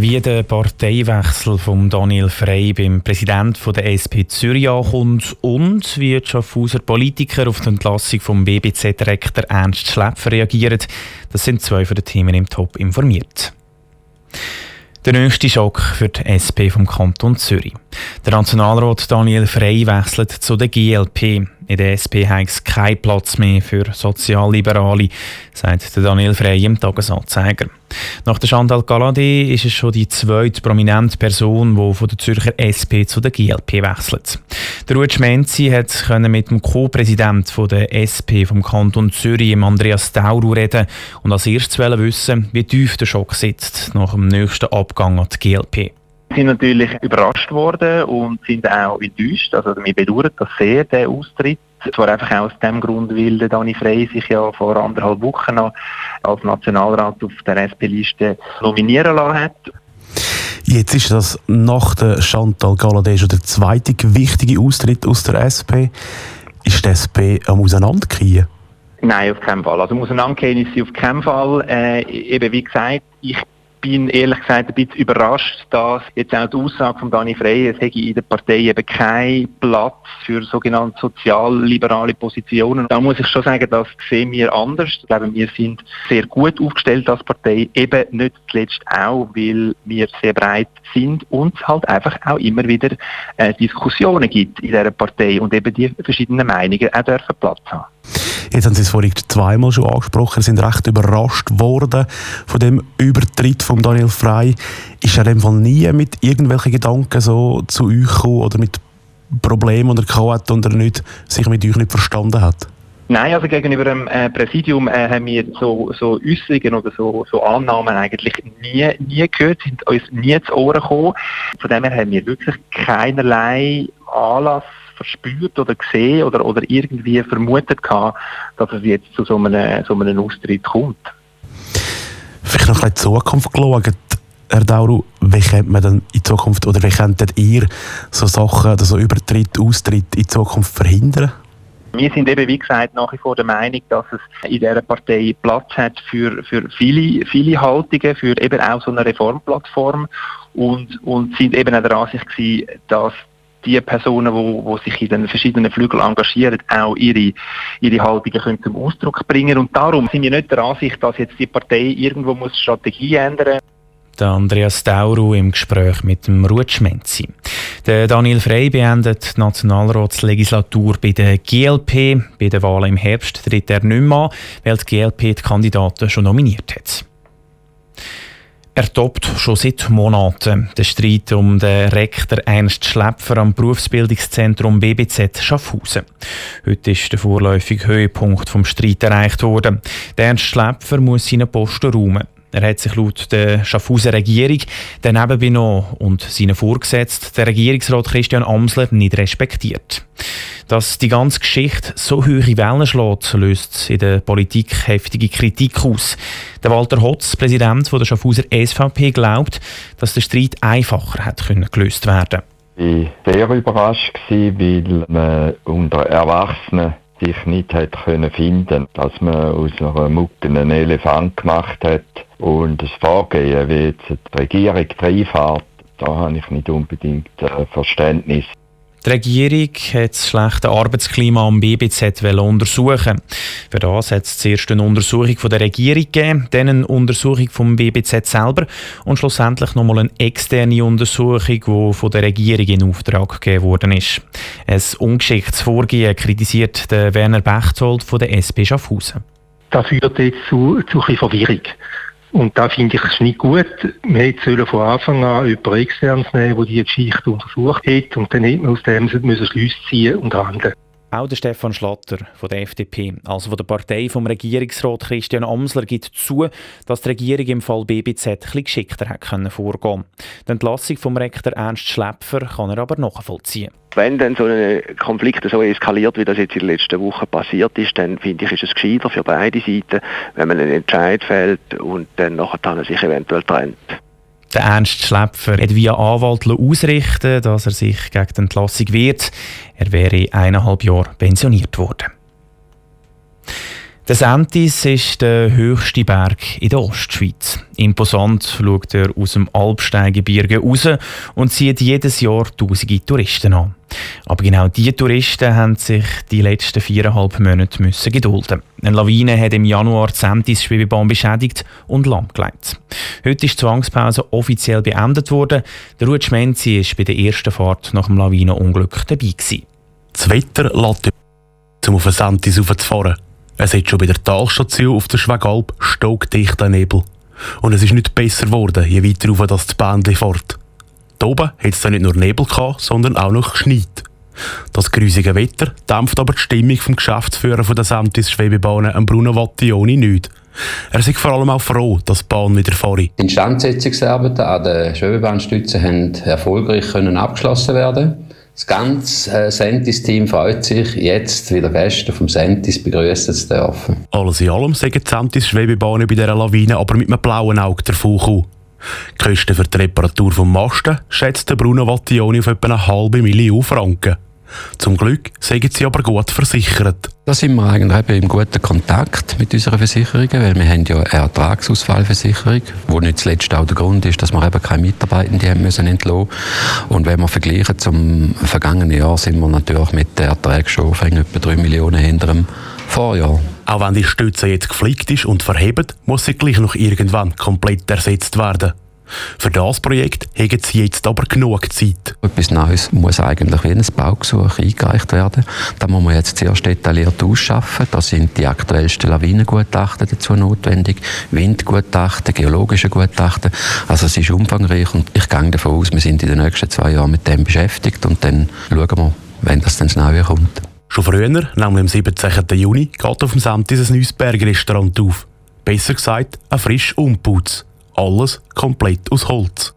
Wie der Parteiwechsel von Daniel Frey beim Präsidenten der SP Zürich ankommt und wie die Schaffhauser Politiker auf die Entlassung vom BBZ-Rektor Ernst Schläpfer reagieren, das sind zwei von den Themen im Top informiert. Der nächste Schock für die SP vom Kanton Zürich. Der Nationalrat Daniel Frey wechselt zu der GLP. In der SP hat es keinen Platz mehr für Sozialliberale, sagt Daniel Frey im Tagesanzeiger. Nach der Chantal Galadé ist es schon die zweite prominente Person, die von der Zürcher SP zu der GLP wechselt. Der Ruud Menzi hat mit dem Co-Präsident der SP vom Kanton Zürich, Andreas Tauru, reden und als erstes wissen, wie tief der Schock sitzt nach dem nächsten Abgang an die GLP sind natürlich überrascht worden und sind auch enttäuscht. Also wir bedauern das sehr, der Austritt. Zwar einfach auch aus dem Grund, weil Dani Frey sich ja vor anderthalb Wochen noch als Nationalrat auf der SP-Liste nominieren lassen hat. Jetzt ist das nach der Chantal Galadé schon der zweite wichtige Austritt aus der SP. Ist die SP am Auseinandergehen? Nein, auf keinen Fall. Also auseinandergehen ist sie auf keinen Fall. Äh, eben wie gesagt, ich bin ehrlich gesagt ein bisschen überrascht, dass jetzt auch die Aussage von Dani Frey, es hätte in der Partei eben keinen Platz für sogenannte sozialliberale Positionen. Da muss ich schon sagen, das sehen wir anders. Ich glaube, wir sind sehr gut aufgestellt als Partei, eben nicht zuletzt auch, weil wir sehr breit sind und es halt einfach auch immer wieder äh, Diskussionen gibt in dieser Partei und eben die verschiedenen Meinungen auch dürfen Platz haben. Jetzt haben Sie es vorhin zweimal schon angesprochen, sind recht überrascht worden von dem Übertritt von Daniel Frey. Ist er in dem Fall nie mit irgendwelchen Gedanken so zu euch gekommen oder mit Problemen, die er hatte und er nicht, sich mit euch nicht verstanden hat? Nein, also gegenüber dem äh, Präsidium äh, haben wir so, so Äußerungen oder so, so Annahmen eigentlich nie, nie gehört, sind uns nie zu Ohren gekommen. Von dem her haben wir wirklich keinerlei Anlass verspürt oder gesehen oder, oder irgendwie vermutet gehabt, dass es jetzt zu so einem, so einem Austritt kommt. Vielleicht noch ein bisschen Zukunft geschaut. Herr Dauru, wie könnte man denn in Zukunft oder wie könntet ihr so Sachen, also Übertritt, Austritt in Zukunft verhindern? Wir sind eben, wie gesagt, nach wie vor der Meinung, dass es in dieser Partei Platz hat für, für viele, viele Haltungen, für eben auch so eine Reformplattform und, und sind eben auch der Ansicht gewesen, dass die Personen, die, die sich in den verschiedenen Flügeln engagieren, auch ihre, ihre Haltungen können zum Ausdruck bringen. Und darum sind wir nicht der Ansicht, dass jetzt die Partei irgendwo muss Strategie ändern muss. Andreas Dauru im Gespräch mit dem Rutschmenzi. Der Daniel Frey beendet die Nationalratslegislatur bei der GLP. Bei den Wahlen im Herbst tritt er nicht mehr an, weil die GLP die Kandidaten schon nominiert hat. Er tobt schon seit Monaten den Streit um den Rektor Ernst Schläpfer am Berufsbildungszentrum BBZ Schaffhausen. Heute ist der vorläufige Höhepunkt vom Streit erreicht worden. Der Ernst Schläpfer muss seinen Posten räumen. Er hat sich laut der Schaffhauser Regierung daneben benommen und seinen Vorgesetzten, der Regierungsrat Christian Amsler, nicht respektiert. Dass die ganze Geschichte so hohe Wellen schlägt, löst in der Politik heftige Kritik aus. Der Walter Hotz, Präsident der Schaffhauser SVP, glaubt, dass der Streit einfacher hätte gelöst werden Ich war sehr überrascht, weil man unter Erwachsenen sich nicht hat können finden, dass man aus einer Mucke einen Elefant gemacht hat und das Vorgehen, wie jetzt die Regierung reinfährt, da habe ich nicht unbedingt äh, Verständnis. Die Regierung hat das schlechte Arbeitsklima am BBZ untersuchen. Für das hat es zuerst eine Untersuchung von der Regierung gegeben, dann eine Untersuchung vom BBZ selber und schlussendlich nochmal eine externe Untersuchung, die von der Regierung in Auftrag gegeben worden ist. Ein ungeschicktes Vorgehen kritisiert Werner Bechtold von der SP Schaffhausen. Das führt jetzt zu, zu ein Verwirrung. Und da finde ich es nicht gut. Wir hätten von Anfang an jemanden externes nehmen, der die Geschichte untersucht hat und dann hätte man aus dem müssen Schlüsse ziehen und handeln. Auch der Stefan Schlatter von der FDP, also von der Partei vom Regierungsrat Christian Amsler, gibt zu, dass die Regierung im Fall BBZ etwas geschickter hätte vorgehen Die Entlassung vom Rektor Ernst Schläpfer kann er aber nachvollziehen. Wenn dann so ein Konflikt so eskaliert, wie das jetzt in den letzten Wochen passiert ist, dann finde ich, ist es gescheiter für beide Seiten, wenn man einen Entscheid fällt und dann nachher sich eventuell trennt. Der Ernst Schläpfer hat via Anwalt ausrichten dass er sich gegen die Entlassung wehrt. Er wäre eineinhalb Jahre pensioniert worden. Der Sentis ist der höchste Berg in der Ostschweiz. Imposant schaut er aus dem Alpsteingebirge raus und zieht jedes Jahr tausende Touristen an. Aber genau diese Touristen haben sich die letzten viereinhalb Monate müssen gedulden. Eine Lawine hat im Januar die Sentis Schwebebahn beschädigt und lahmgelegt. Heute ist die Zwangspause offiziell beendet worden. Der Ruud Schmenzi war bei der ersten Fahrt nach dem Lawinenunglück dabei. Gewesen. Das Wetter lässt um auf den Sentis raufzufahren. Es hat schon bei der Talstation auf der Schwegalp stockdichter Nebel. Und es ist nicht besser geworden, je weiter rauf das Bändchen fährt. Da oben hat es dann nicht nur Nebel gehabt, sondern auch noch geschneit. Das grüßige Wetter dämpft aber die Stimmung vom Geschäftsführer von der Sentis Schwebebahnen, Bruno Vattioni, nicht. Er ist vor allem auch froh, dass die Bahn wieder fahre. Die Instandsetzungsarbeiten an den Schwebebahnstützen haben erfolgreich können abgeschlossen werden das ganze äh, Sentis-Team freut sich, jetzt wieder Gäste vom Sentis begrüßen zu dürfen. Alles in allem sagen die Sentis Schwebebahnen bei dieser Lawine aber mit einem blauen Auge davon gekommen. Die Kosten für die Reparatur des Masten schätzt Bruno Vattioni auf etwa eine halbe Million Franken. Zum Glück sind sie aber gut versichert. Da sind wir eigentlich im guten Kontakt mit unseren Versicherungen, weil wir haben ja eine Ertragsausfallversicherung, wo nicht zuletzt auch der Grund ist, dass wir eben keine Mitarbeitenden haben müssen entlassen. Und wenn wir vergleichen zum vergangenen Jahr, sind wir natürlich mit den Erträgen schon etwa 3 Millionen hinter dem Vorjahr. Auch wenn die Stütze jetzt geflickt ist und verhebt, muss sie gleich noch irgendwann komplett ersetzt werden. Für das Projekt haben sie jetzt aber genug Zeit. Etwas Neues muss eigentlich wie ein Baugesuch eingereicht werden. Da muss man jetzt zuerst detailliert ausschaffen. Da sind die aktuellsten Lawinengutachten dazu notwendig, Windgutachten, geologische Gutachten. Also es ist umfangreich und ich gehe davon aus, wir sind in den nächsten zwei Jahren mit dem beschäftigt und dann schauen wir, wenn das dann neu kommt. Schon früher, nämlich am 17. Juni, geht auf dem Samtis ein neues Bergrestaurant auf. Besser gesagt, ein frisch Umputz. Alles komplett aus Holz.